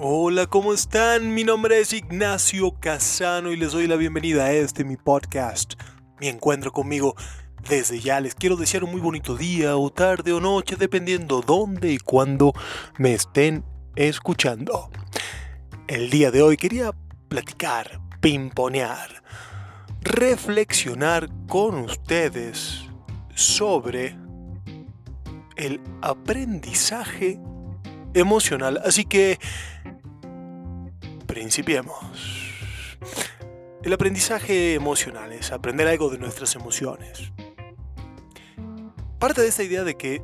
Hola, ¿cómo están? Mi nombre es Ignacio Casano y les doy la bienvenida a este mi podcast, mi encuentro conmigo. Desde ya les quiero desear un muy bonito día o tarde o noche, dependiendo dónde y cuándo me estén escuchando. El día de hoy quería platicar, pimponear, reflexionar con ustedes sobre el aprendizaje emocional. Así que principiemos. El aprendizaje emocional es aprender algo de nuestras emociones. Parte de esta idea de que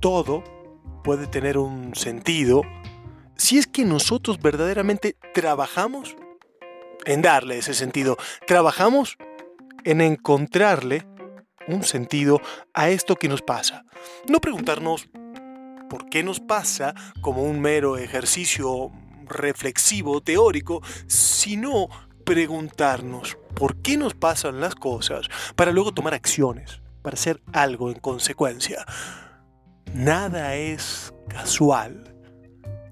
todo puede tener un sentido si es que nosotros verdaderamente trabajamos en darle ese sentido. Trabajamos en encontrarle un sentido a esto que nos pasa. No preguntarnos por qué nos pasa como un mero ejercicio reflexivo, teórico, sino preguntarnos por qué nos pasan las cosas para luego tomar acciones, para hacer algo en consecuencia. Nada es casual.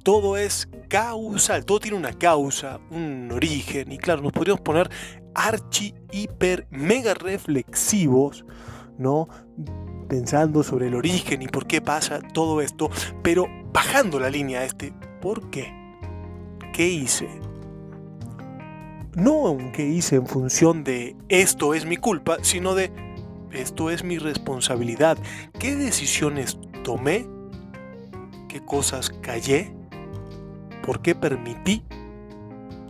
Todo es causal, todo tiene una causa, un origen. Y claro, nos podríamos poner archi, hiper, mega reflexivos, ¿no? Pensando sobre el origen y por qué pasa todo esto, pero bajando la línea a este, ¿por qué? ¿Qué hice? No un qué hice en función de esto es mi culpa, sino de esto es mi responsabilidad. ¿Qué decisiones tomé? ¿Qué cosas callé? ¿Por qué permití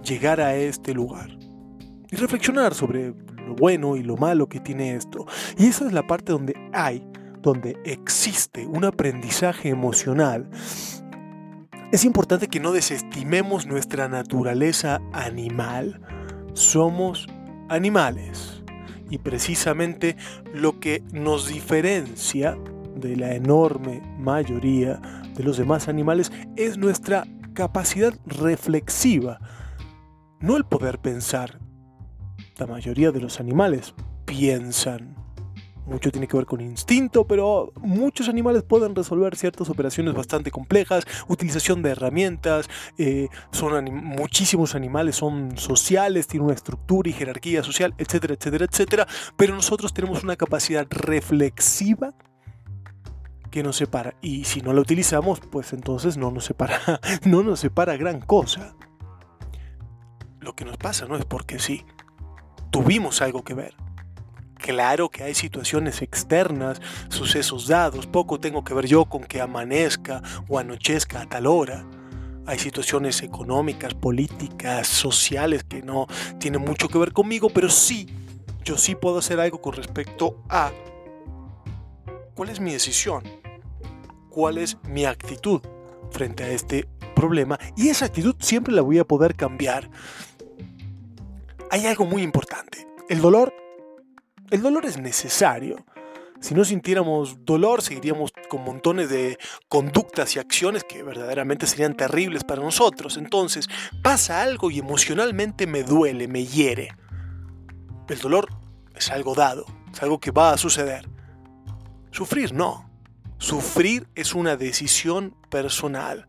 llegar a este lugar? Y reflexionar sobre lo bueno y lo malo que tiene esto. Y esa es la parte donde hay, donde existe un aprendizaje emocional es importante que no desestimemos nuestra naturaleza animal. Somos animales. Y precisamente lo que nos diferencia de la enorme mayoría de los demás animales es nuestra capacidad reflexiva, no el poder pensar. La mayoría de los animales piensan. Mucho tiene que ver con instinto, pero muchos animales pueden resolver ciertas operaciones bastante complejas, utilización de herramientas, eh, son muchísimos animales son sociales, tienen una estructura y jerarquía social, etcétera, etcétera, etcétera, pero nosotros tenemos una capacidad reflexiva que nos separa y si no la utilizamos, pues entonces no nos separa, no nos separa gran cosa. Lo que nos pasa no es porque sí, tuvimos algo que ver Claro que hay situaciones externas, sucesos dados, poco tengo que ver yo con que amanezca o anochezca a tal hora. Hay situaciones económicas, políticas, sociales que no tienen mucho que ver conmigo, pero sí, yo sí puedo hacer algo con respecto a cuál es mi decisión, cuál es mi actitud frente a este problema y esa actitud siempre la voy a poder cambiar. Hay algo muy importante. El dolor el dolor es necesario. Si no sintiéramos dolor, seguiríamos con montones de conductas y acciones que verdaderamente serían terribles para nosotros. Entonces, pasa algo y emocionalmente me duele, me hiere. El dolor es algo dado, es algo que va a suceder. Sufrir no. Sufrir es una decisión personal.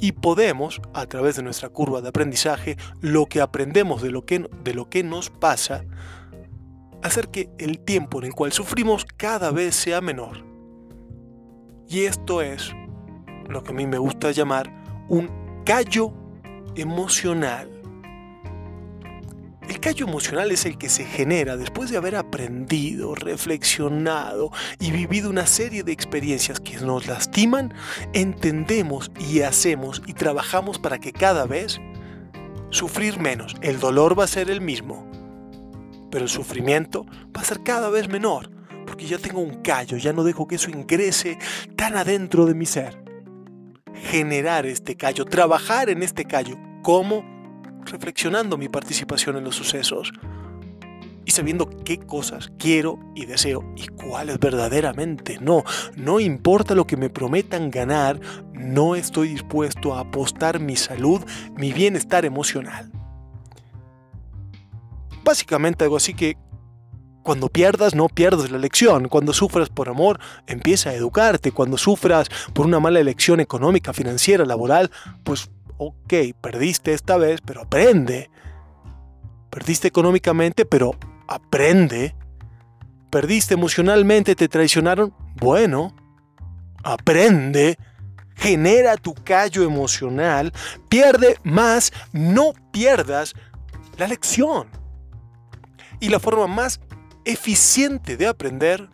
Y podemos, a través de nuestra curva de aprendizaje, lo que aprendemos de lo que, de lo que nos pasa, hacer que el tiempo en el cual sufrimos cada vez sea menor. Y esto es lo que a mí me gusta llamar un callo emocional. El callo emocional es el que se genera después de haber aprendido, reflexionado y vivido una serie de experiencias que nos lastiman, entendemos y hacemos y trabajamos para que cada vez sufrir menos. El dolor va a ser el mismo, pero el sufrimiento va a ser cada vez menor, porque ya tengo un callo, ya no dejo que eso ingrese tan adentro de mi ser. Generar este callo, trabajar en este callo, ¿cómo? Reflexionando mi participación en los sucesos y sabiendo qué cosas quiero y deseo y cuáles verdaderamente no. No importa lo que me prometan ganar, no estoy dispuesto a apostar mi salud, mi bienestar emocional básicamente algo así que cuando pierdas, no pierdas la elección. Cuando sufras por amor, empieza a educarte. Cuando sufras por una mala elección económica, financiera, laboral, pues ok, perdiste esta vez, pero aprende. Perdiste económicamente, pero aprende. Perdiste emocionalmente, te traicionaron, bueno, aprende. Genera tu callo emocional, pierde más, no pierdas la lección. Y la forma más eficiente de aprender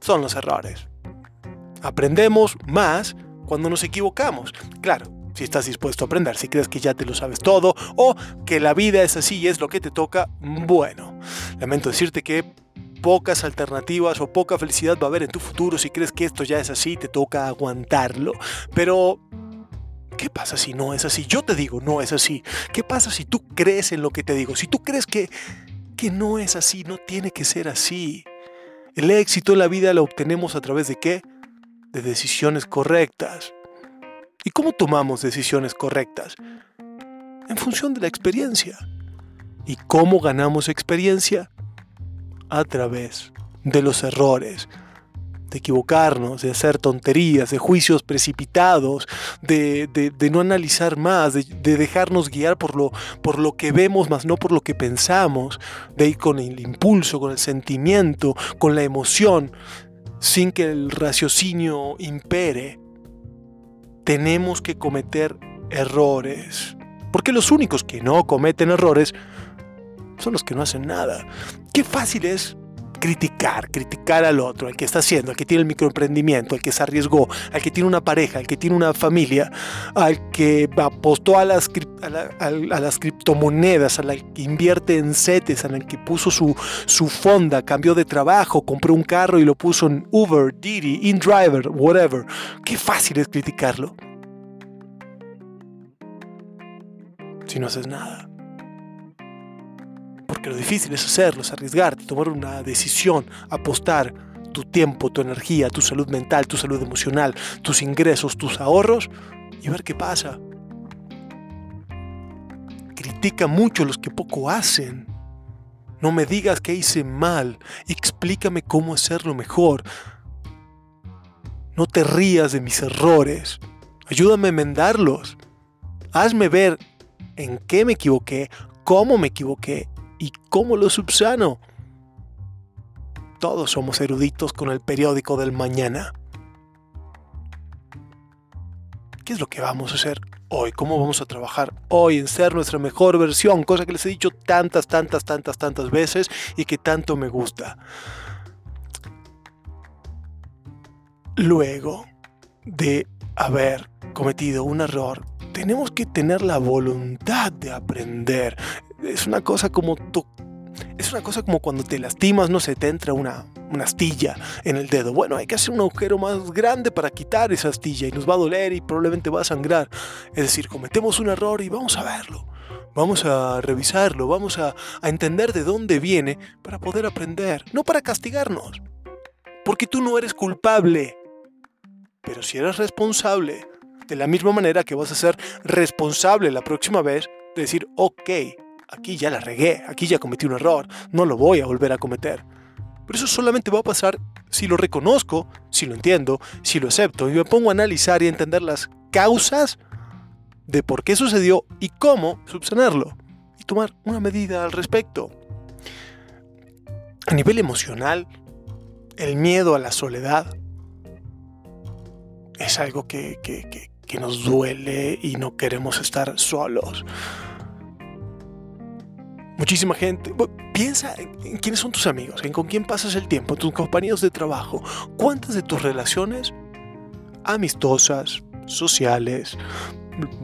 son los errores. Aprendemos más cuando nos equivocamos. Claro, si estás dispuesto a aprender, si crees que ya te lo sabes todo o que la vida es así y es lo que te toca, bueno, lamento decirte que pocas alternativas o poca felicidad va a haber en tu futuro si crees que esto ya es así, te toca aguantarlo. Pero ¿Qué pasa si no es así? Yo te digo, no es así. ¿Qué pasa si tú crees en lo que te digo? Si tú crees que, que no es así, no tiene que ser así. El éxito en la vida lo obtenemos a través de qué? De decisiones correctas. ¿Y cómo tomamos decisiones correctas? En función de la experiencia. ¿Y cómo ganamos experiencia? A través de los errores, de equivocarnos, de hacer tonterías, de juicios precipitados, de, no analizar más, de, dejarnos guiar por lo, por lo que vemos, más no por lo que pensamos, de ir con el impulso, con el sentimiento, con la emoción, sin que el raciocinio impere. Tenemos que cometer errores. Porque los únicos que no cometen errores son los que no hacen nada. Qué fácil es criticar, criticar al otro, al que está haciendo, al que tiene el microemprendimiento, al que se arriesgó, al que tiene una pareja, al que tiene una familia, al que apostó a las, a, las criptomonedas, al que invierte en CETES, al que puso su, su fonda, cambió de trabajo, compró un carro y lo puso en Uber, Didi, InDriver, whatever. Qué fácil es criticarlo. Si no haces nada porque lo difícil es hacerlo, es arriesgarte, tomar una decisión, apostar tu tiempo, tu energía, tu salud mental, tu salud emocional, tus ingresos, tus ahorros y ver qué pasa. Critica mucho los que poco hacen. No me digas que hice mal, explícame cómo hacerlo mejor. No te rías de mis errores, ayúdame a enmendarlos. Hazme ver en qué me equivoqué, cómo me equivoqué ¿Y cómo lo subsano? Todos somos eruditos con el periódico del mañana. ¿Qué es lo que vamos a hacer hoy? ¿Cómo vamos a trabajar hoy en ser nuestra mejor versión? Cosa que les he dicho tantas, tantas, tantas, tantas veces y que tanto me gusta. Luego de haber cometido un error, tenemos que tener la voluntad de aprender es una cosa como es una cosa como cuando te lastimas, no sé, te entra una, una astilla en el dedo. Bueno, hay que hacer un agujero más grande para quitar esa astilla y nos va a doler y probablemente va a sangrar. Es decir, cometemos un error y vamos a verlo. Vamos a revisarlo, vamos a, a entender de dónde viene para poder aprender, no para castigarnos. Porque tú no eres culpable. Pero si eres responsable, de la misma manera que vas a ser responsable la próxima vez, de decir, ok, aquí ya la regué, aquí ya cometí un error, no lo voy a volver a cometer. Pero eso solamente va a pasar si lo reconozco, si lo entiendo, si lo acepto y me pongo a analizar y a entender las causas de por qué sucedió y cómo subsanarlo y tomar una medida al respecto. A nivel emocional, el miedo a la soledad es algo que, que nos duele y no queremos estar solos. Muchísima gente. Piensa en quiénes son tus amigos, en con quién pasas el tiempo, tus compañeros de trabajo. ¿Cuántas de tus relaciones amistosas, sociales,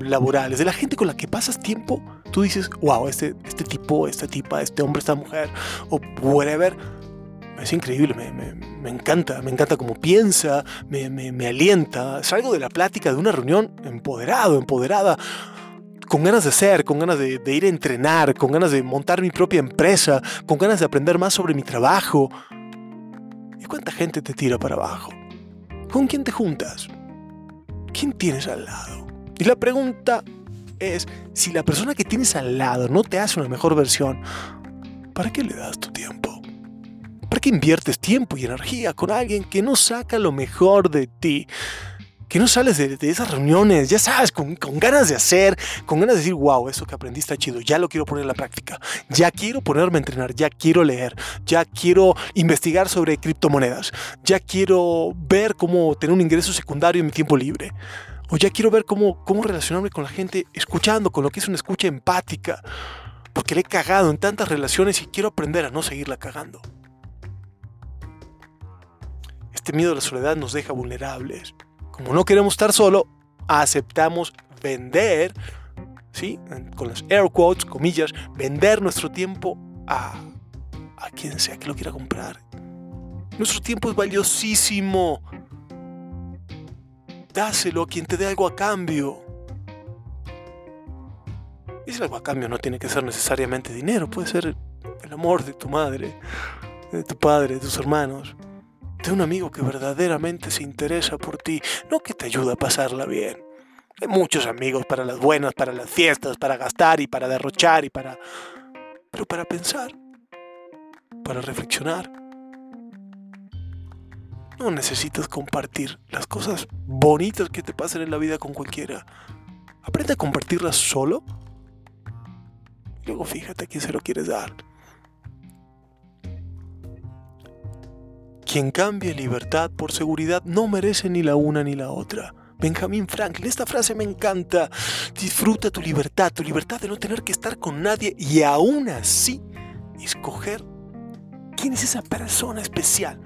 laborales, de la gente con la que pasas tiempo, tú dices, wow, este, este tipo, esta tipa, este hombre, esta mujer, o whatever, es increíble, me, encanta, me encanta cómo piensa, me, alienta. Salgo de la plática de una reunión empoderado, empoderada con ganas de ser, con ganas de, ir a entrenar, con ganas de montar mi propia empresa, con ganas de aprender más sobre mi trabajo. ¿Y cuánta gente te tira para abajo? ¿Con quién te juntas? ¿Quién tienes al lado? Y la pregunta es, si la persona que tienes al lado no te hace una mejor versión, ¿para qué le das tu tiempo? ¿Para qué inviertes tiempo y energía con alguien que no saca lo mejor de ti? Que no sales de, esas reuniones, ya sabes, con, ganas de hacer, con ganas de decir, wow, eso que aprendí está chido, ya lo quiero poner en la práctica, ya quiero ponerme a entrenar, ya quiero leer, ya quiero investigar sobre criptomonedas, ya quiero ver cómo tener un ingreso secundario en mi tiempo libre, o ya quiero ver cómo, cómo relacionarme con la gente escuchando, con lo que es una escucha empática, porque le he cagado en tantas relaciones y quiero aprender a no seguirla cagando. Este miedo a la soledad nos deja vulnerables como no queremos estar solo, aceptamos vender, ¿sí? con las air quotes, comillas, vender nuestro tiempo a, a quien sea que lo quiera comprar. Nuestro tiempo es valiosísimo. Dáselo a quien te dé algo a cambio. Y ese algo a cambio no tiene que ser necesariamente dinero, puede ser el amor de tu madre, de tu padre, de tus hermanos de un amigo que verdaderamente se interesa por ti, no que te ayuda a pasarla bien. Hay muchos amigos para las buenas, para las fiestas, para gastar y para derrochar y para... Pero para pensar, para reflexionar. No necesitas compartir las cosas bonitas que te pasan en la vida con cualquiera. Aprende a compartirlas solo. luego fíjate a quién se lo quieres dar. Quien cambie libertad por seguridad no merece ni la una ni la otra. Benjamin Franklin, esta frase me encanta. Disfruta tu libertad, tu libertad de no tener que estar con nadie y aún así escoger quién es esa persona especial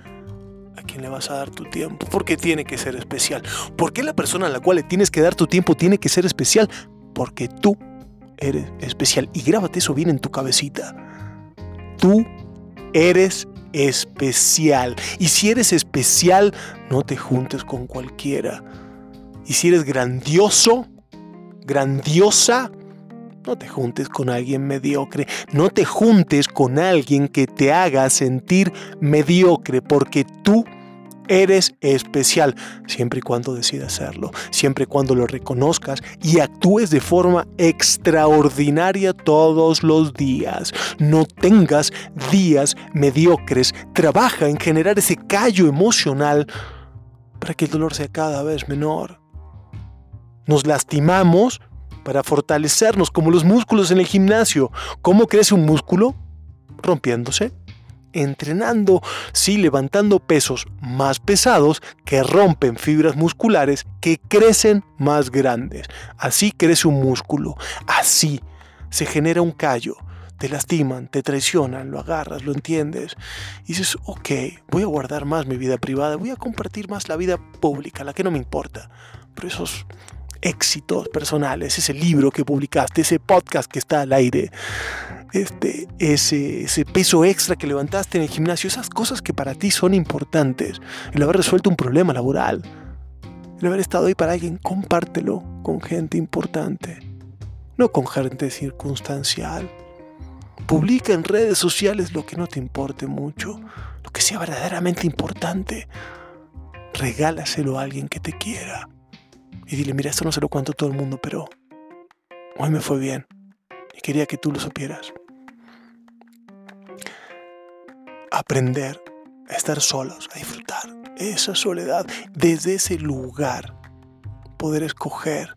a quien le vas a dar tu tiempo. Porque tiene que ser especial. ¿Por qué la persona a la cual le tienes que dar tu tiempo tiene que ser especial? Porque tú eres especial. Y grábate eso bien en tu cabecita. Tú eres especial. Y si eres especial, no te juntes con cualquiera. Y si eres grandioso, grandiosa, no te juntes con alguien mediocre. No te juntes con alguien que te haga sentir mediocre, porque tú Eres especial, siempre y cuando decidas hacerlo, siempre y cuando lo reconozcas y actúes de forma extraordinaria todos los días. No tengas días mediocres. Trabaja en generar ese callo emocional para que el dolor sea cada vez menor. Nos lastimamos para fortalecernos como los músculos en el gimnasio. ¿Cómo crece un músculo? Rompiéndose entrenando, sí, levantando pesos más pesados que rompen fibras musculares que crecen más grandes. Así crece un músculo, así se genera un callo. Te lastiman, te traicionan, lo agarras, lo entiendes. Y dices, ok, voy a guardar más mi vida privada, voy a compartir más la vida pública, la que no me importa. Pero esos éxitos personales, ese libro que publicaste, ese podcast que está al aire, este, ese, ese peso extra que levantaste en el gimnasio, esas cosas que para ti son importantes, el haber resuelto un problema laboral, el haber estado ahí para alguien, compártelo con gente importante, no con gente circunstancial. Publica en redes sociales lo que no te importe mucho, lo que sea verdaderamente importante. Regálaselo a alguien que te quiera. Y dile, mira, esto no se lo cuento a todo el mundo, pero hoy me fue bien. Y quería que tú lo supieras. Aprender a estar solos, a disfrutar esa soledad. Desde ese lugar, poder escoger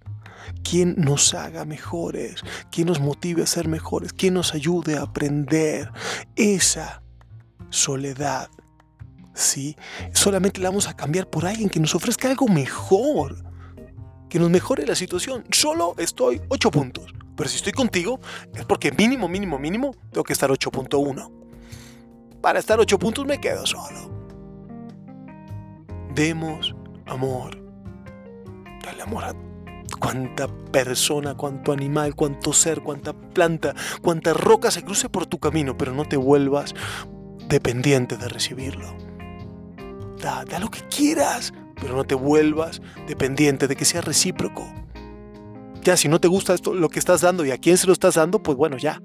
quién nos haga mejores, quién nos motive a ser mejores, quién nos ayude a aprender esa soledad. ¿Sí? Solamente la vamos a cambiar por alguien que nos ofrezca algo mejor, que nos mejore la situación. Solo estoy 8 puntos. Pero si estoy contigo, es porque mínimo, mínimo, mínimo, tengo que estar 8.1. Para estar 8 puntos me quedo solo. Demos amor. Dale amor a cuánta persona, cuánto animal, cuánto ser, cuánta planta, cuánta roca se cruce por tu camino, pero no te vuelvas dependiente de recibirlo. Da, da lo que quieras, pero no te vuelvas dependiente de que sea recíproco. Ya, si no te gusta esto, lo que estás dando y a quién se lo estás dando, pues bueno, ya.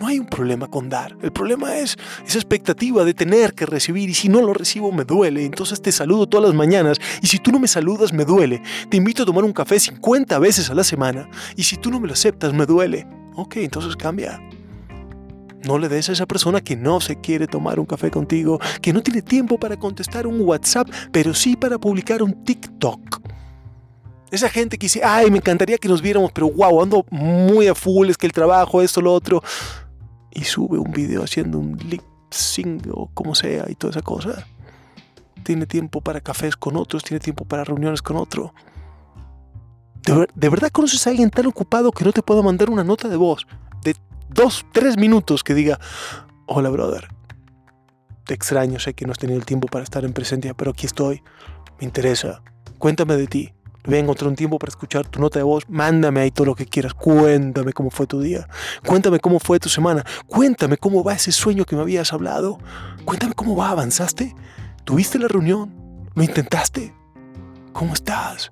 No hay un problema con dar. El problema es esa expectativa de tener que recibir y si no lo recibo me duele. Entonces te saludo todas las mañanas y si tú no me saludas me duele. Te invito a tomar un café 50 veces a la semana y si tú no me lo aceptas me duele. Ok, entonces cambia. No le des a esa persona que no se quiere tomar un café contigo, que no tiene tiempo para contestar un WhatsApp, pero sí para publicar un TikTok. Esa gente que dice, ay, me encantaría que nos viéramos, pero wow, ando muy a full, es que el trabajo, esto, lo otro. Y sube un video haciendo un lip sync o como sea y toda esa cosa. Tiene tiempo para cafés con otros, tiene tiempo para reuniones con otro. ¿De, verdad conoces a alguien tan ocupado que no te pueda mandar una nota de voz de dos, tres minutos que diga, hola brother, te extraño, sé que no has tenido el tiempo para estar en presencia, pero aquí estoy, me interesa, cuéntame de ti, voy a encontrar un tiempo para escuchar tu nota de voz, mándame ahí todo lo que quieras, cuéntame cómo fue tu día, cuéntame cómo fue tu semana, cuéntame cómo va ese sueño que me habías hablado, cuéntame cómo va, avanzaste, tuviste la reunión, lo intentaste, ¿cómo estás?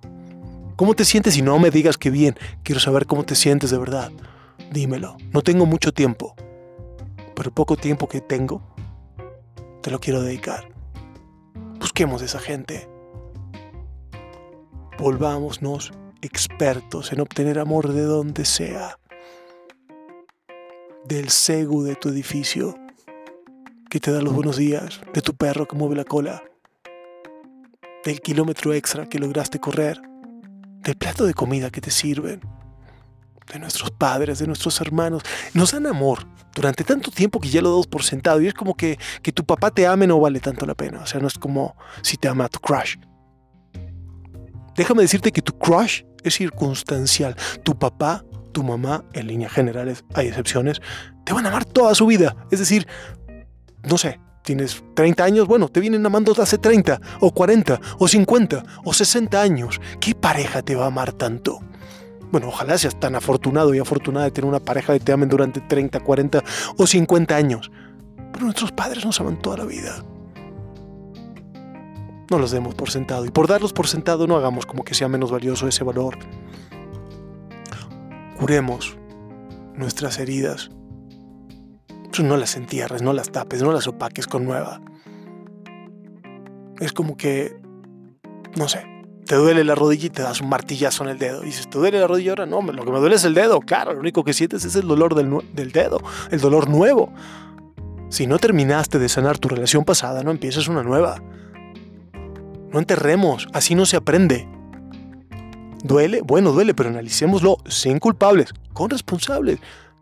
¿Cómo te sientes? Y no me digas que bien, quiero saber cómo te sientes de verdad. Dímelo, no tengo mucho tiempo, pero poco tiempo que tengo, te lo quiero dedicar. Busquemos a esa gente. Volvámonos expertos en obtener amor de donde sea. Del segu de tu edificio, que te da los buenos días, de tu perro que mueve la cola, del kilómetro extra que lograste correr del plato de comida que te sirven, de nuestros padres, de nuestros hermanos. Nos dan amor durante tanto tiempo que ya lo damos por sentado. Y es como que, que tu papá te ame no vale tanto la pena. O sea, no es como si te ama tu crush. Déjame decirte que tu crush es circunstancial. Tu papá, tu mamá, en líneas generales, hay excepciones, te van a amar toda su vida. Es decir, no sé, tienes 30 años, bueno, te vienen amando desde hace 30, o 40, o 50, o 60 años. ¿Qué pareja te va a amar tanto? Bueno, ojalá seas tan afortunado y afortunada de tener una pareja que te amen durante 30, 40 o 50 años. Pero nuestros padres nos aman toda la vida. No los demos por sentado. Y por darlos por sentado no hagamos como que sea menos valioso ese valor. Curemos nuestras heridas no las entierres, no las tapes, no las opaques con nueva. Es como que, no sé, te duele la rodilla y te das un martillazo en el dedo. Y dices, ¿te duele la rodilla ahora? No, lo que me duele es el dedo. Claro, lo único que sientes es el dolor del, del dedo, el dolor nuevo. Si no terminaste de sanar tu relación pasada, no empieces una nueva. No enterremos, así no se aprende. ¿Duele? Bueno, duele, pero analicémoslo sin culpables, con responsables.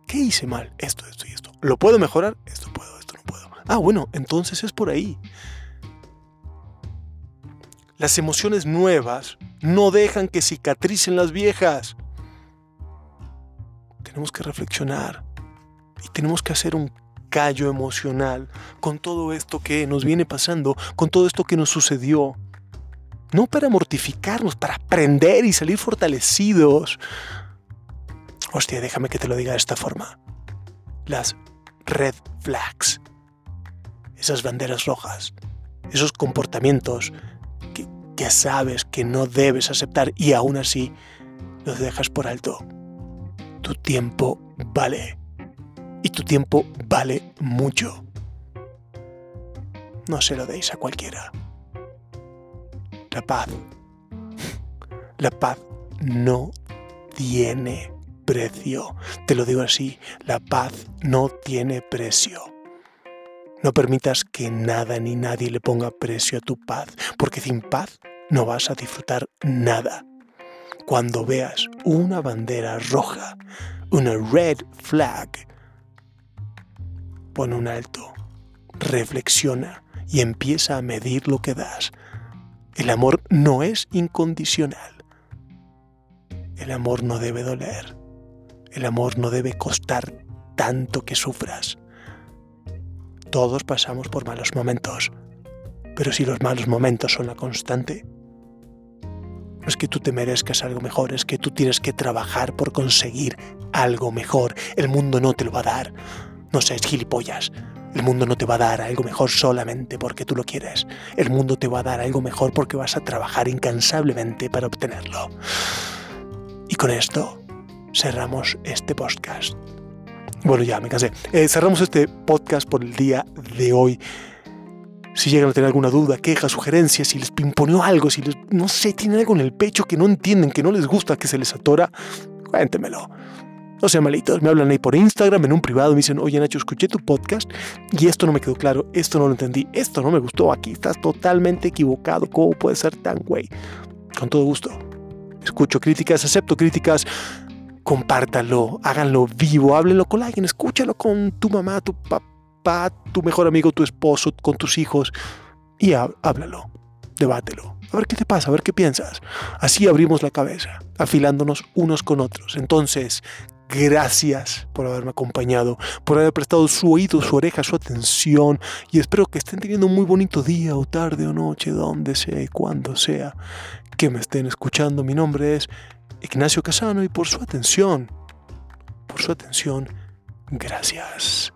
¿Qué hice mal? Esto, esto y esto. ¿Lo puedo mejorar? Esto puedo, esto no puedo. Ah, bueno, entonces es por ahí. Las emociones nuevas no dejan que cicatricen las viejas. Tenemos que reflexionar y tenemos que hacer un callo emocional con todo esto que nos viene pasando, con todo esto que nos sucedió. No para mortificarnos, para aprender y salir fortalecidos. Hostia, déjame que te lo diga de esta forma. Las red flags, esas banderas rojas, esos comportamientos que, que sabes que no debes aceptar y aún así los dejas por alto. Tu tiempo vale. Y tu tiempo vale mucho. No se lo deis a cualquiera. La paz. La paz no tiene precio. Te lo digo así, la paz no tiene precio. No permitas que nada ni nadie le ponga precio a tu paz, porque sin paz no vas a disfrutar nada. Cuando veas una bandera roja, una red flag, pon un alto, reflexiona y empieza a medir lo que das. El amor no es incondicional. El amor no debe doler. El amor no debe costar tanto que sufras. Todos pasamos por malos momentos, pero si los malos momentos son la constante, no es que tú te merezcas algo mejor, es que tú tienes que trabajar por conseguir algo mejor. El mundo no te lo va a dar. No seas gilipollas. El mundo no te va a dar algo mejor solamente porque tú lo quieres. El mundo te va a dar algo mejor porque vas a trabajar incansablemente para obtenerlo. Y con esto cerramos este podcast. Bueno, ya me cansé. Eh, cerramos este podcast por el día de hoy. Si llegan a tener alguna duda, queja, sugerencia, si les pimponeó algo, si no sé, tienen algo en el pecho que no entienden, que no les gusta, que se les atora, cuéntemelo. No sean malitos, me hablan ahí por Instagram, en un privado, me dicen, oye Nacho, escuché tu podcast y esto no me quedó claro, esto no lo entendí, esto no me gustó, aquí estás totalmente equivocado, ¿cómo puede ser tan güey? Con todo gusto. Escucho críticas, acepto críticas, compártalo, háganlo vivo, háblenlo con alguien, escúchalo con tu mamá, tu papá, tu mejor amigo, tu esposo, con tus hijos y háblalo, debátelo. A ver qué te pasa, a ver qué piensas. Así abrimos la cabeza, afilándonos unos con otros. Entonces, Gracias por haberme acompañado, por haber prestado su oído, su oreja, su atención y espero que estén teniendo un muy bonito día o tarde o noche, donde sea y cuando sea que me estén escuchando. Mi nombre es Ignacio Casano y por su atención, por su atención, gracias.